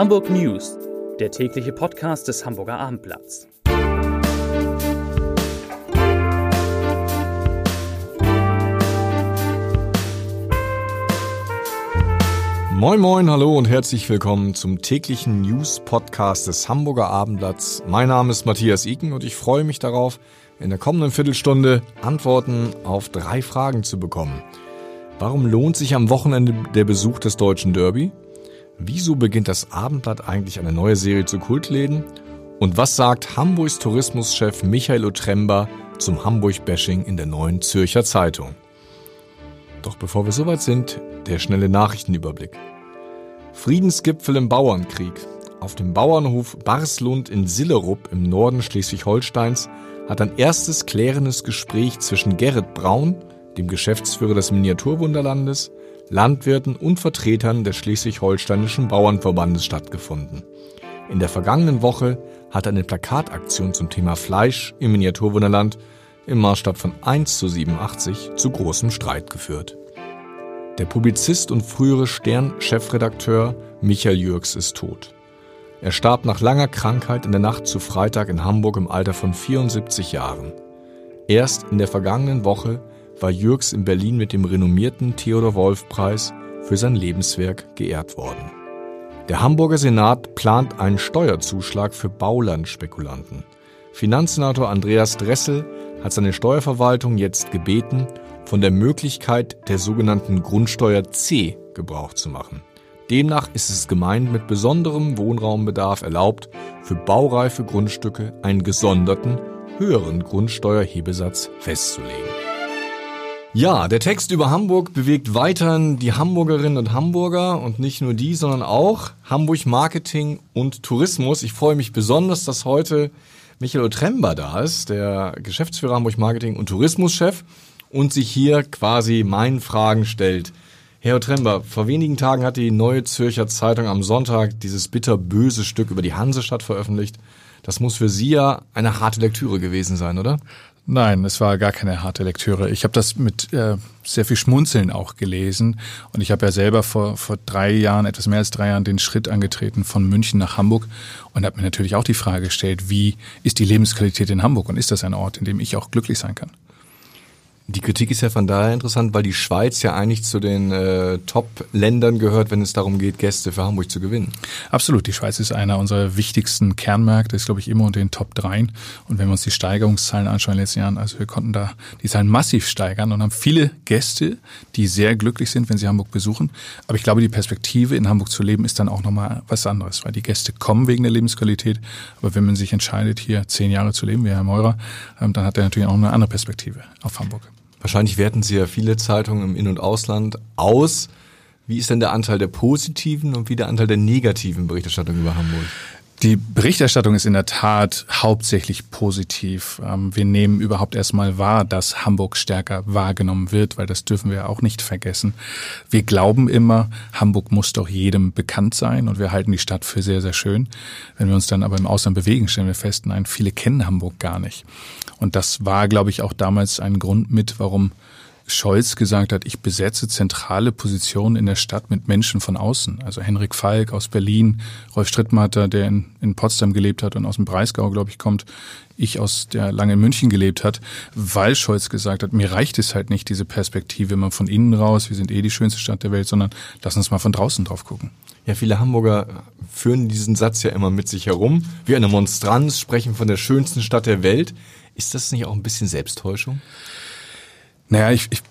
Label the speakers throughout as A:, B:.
A: Hamburg News, der tägliche Podcast des Hamburger Abendblatts.
B: Moin moin, hallo und herzlich willkommen zum täglichen News Podcast des Hamburger Abendblatts. Mein Name ist Matthias Iken und ich freue mich darauf, in der kommenden Viertelstunde Antworten auf drei Fragen zu bekommen. Warum lohnt sich am Wochenende der Besuch des deutschen Derby? Wieso beginnt das Abendblatt eigentlich eine neue Serie zu Kultläden? Und was sagt Hamburgs Tourismuschef Michael Otremba zum Hamburg-Bashing in der neuen Zürcher Zeitung? Doch bevor wir soweit sind, der schnelle Nachrichtenüberblick. Friedensgipfel im Bauernkrieg. Auf dem Bauernhof Barslund in Sillerup im Norden Schleswig-Holsteins hat ein erstes klärendes Gespräch zwischen Gerrit Braun, dem Geschäftsführer des Miniaturwunderlandes, Landwirten und Vertretern des schleswig-holsteinischen Bauernverbandes stattgefunden. In der vergangenen Woche hat eine Plakataktion zum Thema Fleisch im Miniaturwunderland im Maßstab von 1 zu 87 zu großem Streit geführt. Der Publizist und frühere Stern-Chefredakteur Michael Jürgs ist tot. Er starb nach langer Krankheit in der Nacht zu Freitag in Hamburg im Alter von 74 Jahren. Erst in der vergangenen Woche war Jürgs in Berlin mit dem renommierten Theodor Wolf Preis für sein Lebenswerk geehrt worden. Der Hamburger Senat plant einen Steuerzuschlag für Baulandspekulanten. Finanzsenator Andreas Dressel hat seine Steuerverwaltung jetzt gebeten, von der Möglichkeit der sogenannten Grundsteuer C Gebrauch zu machen. Demnach ist es Gemeinden mit besonderem Wohnraumbedarf erlaubt, für baureife Grundstücke einen gesonderten, höheren Grundsteuerhebesatz festzulegen. Ja, der Text über Hamburg bewegt weiterhin die Hamburgerinnen und Hamburger und nicht nur die, sondern auch Hamburg Marketing und Tourismus. Ich freue mich besonders, dass heute Michael Otremba da ist, der Geschäftsführer Hamburg Marketing und Tourismuschef und sich hier quasi meinen Fragen stellt. Herr Otremba, vor wenigen Tagen hat die Neue Zürcher Zeitung am Sonntag dieses bitterböse Stück über die Hansestadt veröffentlicht. Das muss für Sie ja eine harte Lektüre gewesen sein, oder?
C: Nein, es war gar keine harte Lektüre. Ich habe das mit äh, sehr viel Schmunzeln auch gelesen. Und ich habe ja selber vor, vor drei Jahren, etwas mehr als drei Jahren, den Schritt angetreten von München nach Hamburg und habe mir natürlich auch die Frage gestellt, wie ist die Lebensqualität in Hamburg und ist das ein Ort, in dem ich auch glücklich sein kann?
B: Die Kritik ist ja von daher interessant, weil die Schweiz ja eigentlich zu den äh, Top-Ländern gehört, wenn es darum geht, Gäste für Hamburg zu gewinnen.
C: Absolut. Die Schweiz ist einer unserer wichtigsten Kernmärkte, ist, glaube ich, immer unter den Top 3. Und wenn wir uns die Steigerungszahlen anschauen in den letzten Jahren, also wir konnten da die Zahlen massiv steigern und haben viele Gäste, die sehr glücklich sind, wenn sie Hamburg besuchen. Aber ich glaube, die Perspektive, in Hamburg zu leben, ist dann auch nochmal was anderes, weil die Gäste kommen wegen der Lebensqualität. Aber wenn man sich entscheidet, hier zehn Jahre zu leben, wie Herr Meurer, ähm, dann hat er natürlich auch eine andere Perspektive auf Hamburg.
B: Wahrscheinlich werten Sie ja viele Zeitungen im In- und Ausland aus. Wie ist denn der Anteil der positiven und wie der Anteil der negativen Berichterstattung über Hamburg?
C: Die Berichterstattung ist in der Tat hauptsächlich positiv. Ähm, wir nehmen überhaupt erstmal wahr, dass Hamburg stärker wahrgenommen wird, weil das dürfen wir auch nicht vergessen. Wir glauben immer, Hamburg muss doch jedem bekannt sein und wir halten die Stadt für sehr, sehr schön. Wenn wir uns dann aber im Ausland bewegen, stellen wir fest, nein, viele kennen Hamburg gar nicht. Und das war, glaube ich, auch damals ein Grund mit, warum Scholz gesagt hat, ich besetze zentrale Positionen in der Stadt mit Menschen von außen. Also Henrik Falk aus Berlin, Rolf Strittmatter, der in, in Potsdam gelebt hat und aus dem Breisgau, glaube ich, kommt, ich aus der lange in München gelebt hat, weil Scholz gesagt hat, mir reicht es halt nicht, diese Perspektive immer von innen raus, wir sind eh die schönste Stadt der Welt, sondern lass uns mal von draußen drauf gucken.
B: Ja, viele Hamburger führen diesen Satz ja immer mit sich herum. Wie eine Monstranz sprechen von der schönsten Stadt der Welt. Ist das nicht auch ein bisschen Selbsttäuschung?
C: Naja, ich, ich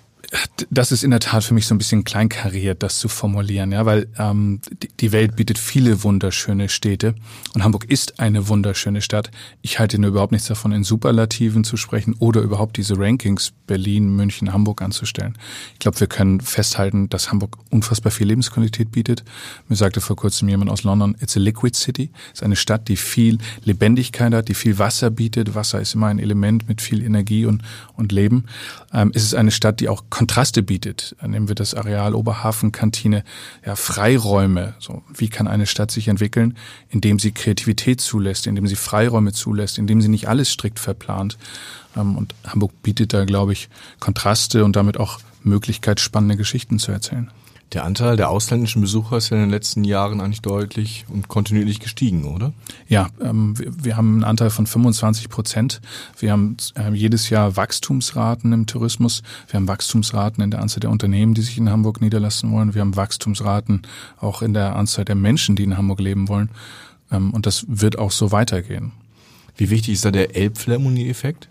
C: das ist in der Tat für mich so ein bisschen kleinkariert, das zu formulieren, ja, weil ähm, die, Welt bietet viele wunderschöne Städte und Hamburg ist eine wunderschöne Stadt. Ich halte nur überhaupt nichts davon, in Superlativen zu sprechen oder überhaupt diese Rankings Berlin, München, Hamburg anzustellen. Ich glaube, wir können festhalten, dass Hamburg unfassbar viel Lebensqualität bietet. Mir sagte vor kurzem jemand aus London, it's a liquid city. Es ist eine Stadt, die viel Lebendigkeit hat, die viel Wasser bietet. Wasser ist immer ein Element mit viel Energie und, und Leben. Ähm, es ist eine Stadt, die auch Kontraste bietet. Nehmen wir das Areal Oberhafenkantine, ja, Freiräume. So, wie kann eine Stadt sich entwickeln, indem sie Kreativität zulässt, indem sie Freiräume zulässt, indem sie nicht alles strikt verplant. Ähm, und Hamburg bietet da, glaube ich, Kontraste und damit auch Möglichkeit, spannende Geschichten zu erzählen.
B: Der Anteil der ausländischen Besucher ist ja in den letzten Jahren eigentlich deutlich und kontinuierlich gestiegen, oder?
C: Ja, ähm, wir, wir, haben einen Anteil von 25 Prozent. Wir haben äh, jedes Jahr Wachstumsraten im Tourismus. Wir haben Wachstumsraten in der Anzahl der Unternehmen, die sich in Hamburg niederlassen wollen. Wir haben Wachstumsraten auch in der Anzahl der Menschen, die in Hamburg leben wollen. Ähm, und das wird auch so weitergehen.
B: Wie wichtig ist da der Elbphilharmonie-Effekt?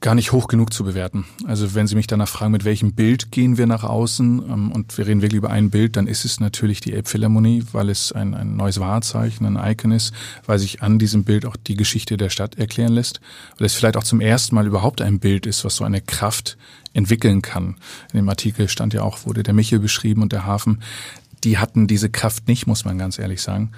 C: Gar nicht hoch genug zu bewerten. Also wenn Sie mich danach fragen, mit welchem Bild gehen wir nach außen ähm, und wir reden wirklich über ein Bild, dann ist es natürlich die Elbphilharmonie, weil es ein, ein neues Wahrzeichen, ein Icon ist, weil sich an diesem Bild auch die Geschichte der Stadt erklären lässt, weil es vielleicht auch zum ersten Mal überhaupt ein Bild ist, was so eine Kraft entwickeln kann. In dem Artikel stand ja auch, wurde der Michel beschrieben und der Hafen. Die hatten diese Kraft nicht, muss man ganz ehrlich sagen.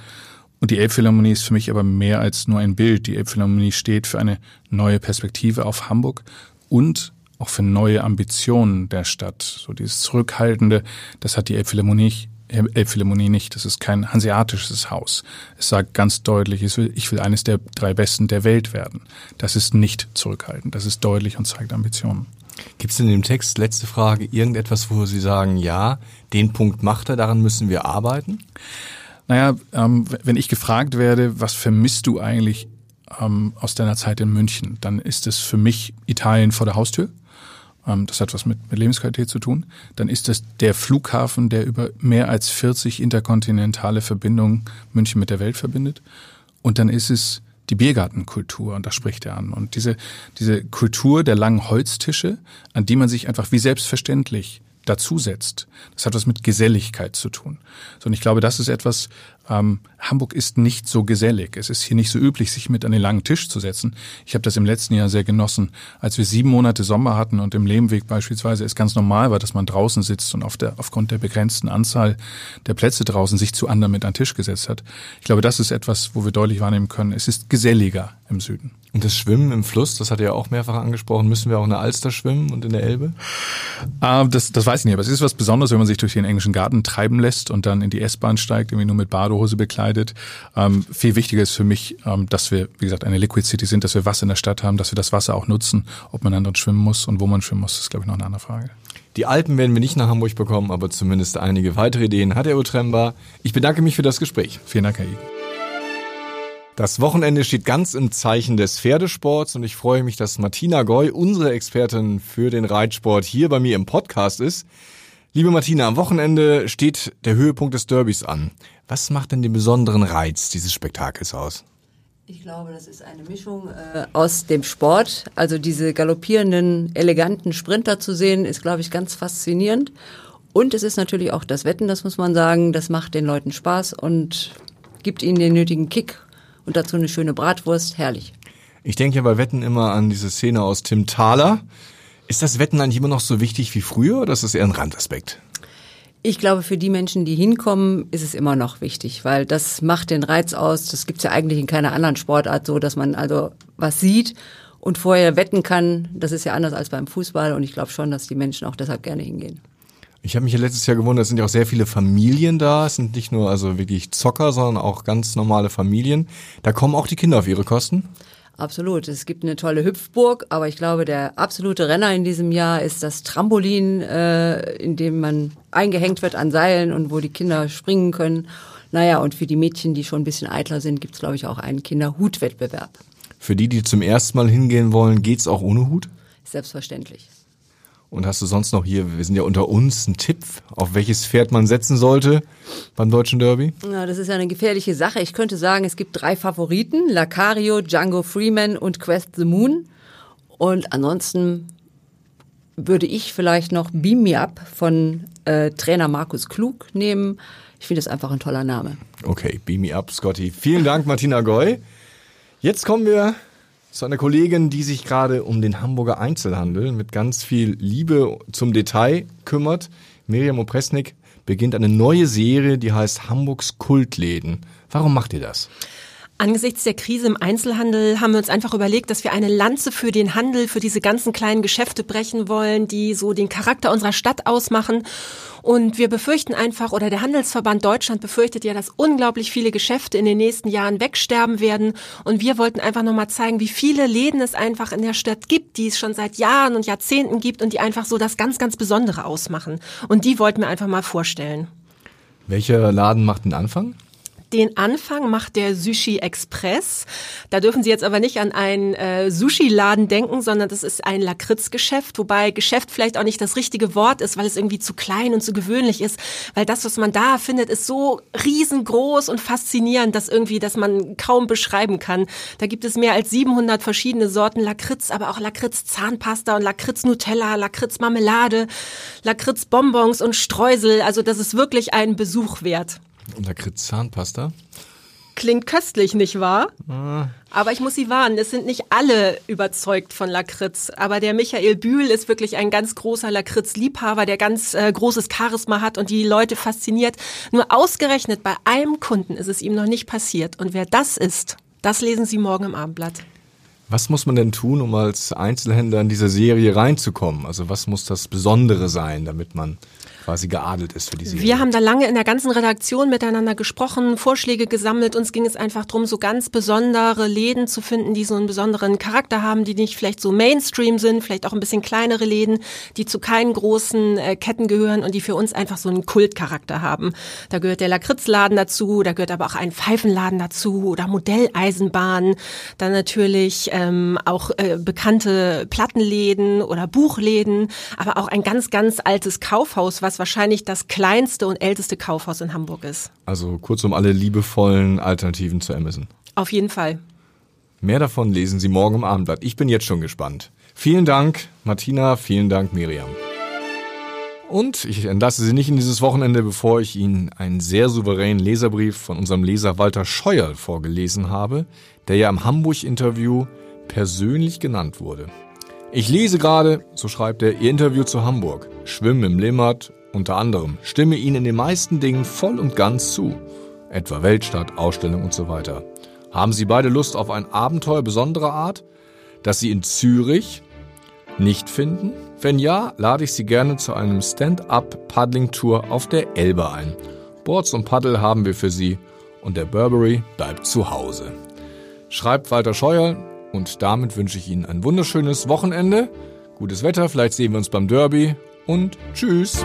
C: Und die Elbphilharmonie ist für mich aber mehr als nur ein Bild. Die Elbphilharmonie steht für eine neue Perspektive auf Hamburg und auch für neue Ambitionen der Stadt. So dieses Zurückhaltende, das hat die Elbphilharmonie, Elbphilharmonie nicht. Das ist kein hanseatisches Haus. Es sagt ganz deutlich, ich will, eines der drei Besten der Welt werden. Das ist nicht zurückhaltend. Das ist deutlich und zeigt Ambitionen.
B: Gibt es in dem Text, letzte Frage, irgendetwas, wo Sie sagen, ja, den Punkt macht er, daran müssen wir arbeiten?
C: Naja, ähm, wenn ich gefragt werde, was vermisst du eigentlich ähm, aus deiner Zeit in München, dann ist es für mich Italien vor der Haustür. Ähm, das hat was mit, mit Lebensqualität zu tun. Dann ist es der Flughafen, der über mehr als 40 interkontinentale Verbindungen München mit der Welt verbindet. Und dann ist es die Biergartenkultur, und da spricht er an. Und diese, diese Kultur der langen Holztische, an die man sich einfach wie selbstverständlich dazusetzt. Das hat was mit Geselligkeit zu tun. So, und ich glaube, das ist etwas, ähm, Hamburg ist nicht so gesellig. Es ist hier nicht so üblich, sich mit an den langen Tisch zu setzen. Ich habe das im letzten Jahr sehr genossen, als wir sieben Monate Sommer hatten und im Lehmweg beispielsweise es ganz normal war, dass man draußen sitzt und auf der, aufgrund der begrenzten Anzahl der Plätze draußen sich zu anderen mit an den Tisch gesetzt hat. Ich glaube, das ist etwas, wo wir deutlich wahrnehmen können, es ist geselliger im Süden.
B: Und das Schwimmen im Fluss, das hat er ja auch mehrfach angesprochen. Müssen wir auch in der Alster schwimmen und in der Elbe?
C: Ah, das, das weiß ich nicht, aber es ist was Besonderes, wenn man sich durch den englischen Garten treiben lässt und dann in die S-Bahn steigt, irgendwie nur mit Badehose bekleidet. Ähm, viel wichtiger ist für mich, ähm, dass wir, wie gesagt, eine Liquid City sind, dass wir Wasser in der Stadt haben, dass wir das Wasser auch nutzen. Ob man dann schwimmen muss und wo man schwimmen muss, ist, glaube ich, noch eine andere Frage.
B: Die Alpen werden wir nicht nach Hamburg bekommen, aber zumindest einige weitere Ideen hat Herr Utremba. Ich bedanke mich für das Gespräch.
C: Vielen Dank, Herr I.
B: Das Wochenende steht ganz im Zeichen des Pferdesports und ich freue mich, dass Martina Goy, unsere Expertin für den Reitsport, hier bei mir im Podcast ist. Liebe Martina, am Wochenende steht der Höhepunkt des Derbys an. Was macht denn den besonderen Reiz dieses Spektakels aus?
D: Ich glaube, das ist eine Mischung äh, aus dem Sport. Also diese galoppierenden, eleganten Sprinter zu sehen, ist, glaube ich, ganz faszinierend. Und es ist natürlich auch das Wetten, das muss man sagen. Das macht den Leuten Spaß und gibt ihnen den nötigen Kick und dazu eine schöne Bratwurst, herrlich.
B: Ich denke ja bei Wetten immer an diese Szene aus Tim Thaler. Ist das Wetten eigentlich immer noch so wichtig wie früher oder ist das eher ein Randaspekt?
D: Ich glaube, für die Menschen, die hinkommen, ist es immer noch wichtig, weil das macht den Reiz aus. Das gibt's ja eigentlich in keiner anderen Sportart so, dass man also was sieht und vorher wetten kann. Das ist ja anders als beim Fußball und ich glaube schon, dass die Menschen auch deshalb gerne hingehen.
B: Ich habe mich ja letztes Jahr gewundert, es sind ja auch sehr viele Familien da. Es sind nicht nur also wirklich Zocker, sondern auch ganz normale Familien. Da kommen auch die Kinder auf ihre Kosten.
D: Absolut. Es gibt eine tolle Hüpfburg, aber ich glaube, der absolute Renner in diesem Jahr ist das Trampolin, äh, in dem man eingehängt wird an Seilen und wo die Kinder springen können. Naja, und für die Mädchen, die schon ein bisschen eitler sind, gibt's glaube ich, auch einen Kinderhutwettbewerb.
B: Für die, die zum ersten Mal hingehen wollen, geht's auch ohne Hut?
D: Selbstverständlich.
B: Und hast du sonst noch hier, wir sind ja unter uns, einen Tipp, auf welches Pferd man setzen sollte beim Deutschen Derby?
D: Ja, das ist ja eine gefährliche Sache. Ich könnte sagen, es gibt drei Favoriten, Lacario, Django Freeman und Quest the Moon. Und ansonsten würde ich vielleicht noch Beam Me Up von äh, Trainer Markus Klug nehmen. Ich finde das einfach ein toller Name.
B: Okay, Beam Me Up, Scotty. Vielen Dank, Martina Goy. Jetzt kommen wir zu einer Kollegin, die sich gerade um den Hamburger Einzelhandel mit ganz viel Liebe zum Detail kümmert. Miriam Opresnik beginnt eine neue Serie, die heißt Hamburgs Kultläden. Warum macht ihr das?
E: Angesichts der Krise im Einzelhandel haben wir uns einfach überlegt, dass wir eine Lanze für den Handel, für diese ganzen kleinen Geschäfte brechen wollen, die so den Charakter unserer Stadt ausmachen. Und wir befürchten einfach, oder der Handelsverband Deutschland befürchtet ja, dass unglaublich viele Geschäfte in den nächsten Jahren wegsterben werden. Und wir wollten einfach nochmal zeigen, wie viele Läden es einfach in der Stadt gibt, die es schon seit Jahren und Jahrzehnten gibt und die einfach so das ganz, ganz Besondere ausmachen. Und die wollten wir einfach mal vorstellen.
B: Welcher Laden macht den Anfang?
E: Den Anfang macht der Sushi Express. Da dürfen Sie jetzt aber nicht an einen äh, Sushi-Laden denken, sondern das ist ein Lakritzgeschäft, wobei Geschäft vielleicht auch nicht das richtige Wort ist, weil es irgendwie zu klein und zu gewöhnlich ist, weil das, was man da findet, ist so riesengroß und faszinierend, dass irgendwie, dass man kaum beschreiben kann. Da gibt es mehr als 700 verschiedene Sorten Lakritz, aber auch Lakritz Zahnpasta und Lakritz Nutella, Lakritz Marmelade, Lakritz Bonbons und Streusel. Also das ist wirklich ein Besuch wert.
B: Und Lakritz Zahnpasta?
E: Klingt köstlich, nicht wahr? Ah. Aber ich muss Sie warnen, es sind nicht alle überzeugt von Lakritz. Aber der Michael Bühl ist wirklich ein ganz großer Lakritz-Liebhaber, der ganz äh, großes Charisma hat und die Leute fasziniert. Nur ausgerechnet bei einem Kunden ist es ihm noch nicht passiert. Und wer das ist, das lesen Sie morgen im Abendblatt.
B: Was muss man denn tun, um als Einzelhändler in diese Serie reinzukommen? Also was muss das Besondere sein, damit man quasi geadelt ist für die.
E: Wir haben da lange in der ganzen Redaktion miteinander gesprochen, Vorschläge gesammelt. Uns ging es einfach darum, so ganz besondere Läden zu finden, die so einen besonderen Charakter haben, die nicht vielleicht so Mainstream sind, vielleicht auch ein bisschen kleinere Läden, die zu keinen großen äh, Ketten gehören und die für uns einfach so einen Kultcharakter haben. Da gehört der Lakritzladen dazu, da gehört aber auch ein Pfeifenladen dazu oder Modelleisenbahn, dann natürlich ähm, auch äh, bekannte Plattenläden oder Buchläden, aber auch ein ganz, ganz altes Kaufhaus, was wahrscheinlich das kleinste und älteste Kaufhaus in Hamburg ist.
B: Also kurzum alle liebevollen Alternativen zu Amazon.
E: Auf jeden Fall.
B: Mehr davon lesen Sie morgen im Abendblatt. Ich bin jetzt schon gespannt. Vielen Dank, Martina, vielen Dank, Miriam. Und ich entlasse Sie nicht in dieses Wochenende, bevor ich Ihnen einen sehr souveränen Leserbrief von unserem Leser Walter Scheuerl vorgelesen habe, der ja im Hamburg-Interview persönlich genannt wurde. Ich lese gerade, so schreibt er, Ihr Interview zu Hamburg, schwimme im Limmat unter anderem, stimme Ihnen in den meisten Dingen voll und ganz zu, etwa Weltstadt, Ausstellung und so weiter. Haben Sie beide Lust auf ein Abenteuer besonderer Art, das Sie in Zürich nicht finden? Wenn ja, lade ich Sie gerne zu einem Stand-up-Paddling-Tour auf der Elbe ein. Boards und Paddel haben wir für Sie und der Burberry bleibt zu Hause. Schreibt Walter Scheuer und damit wünsche ich Ihnen ein wunderschönes Wochenende, gutes Wetter, vielleicht sehen wir uns beim Derby und tschüss.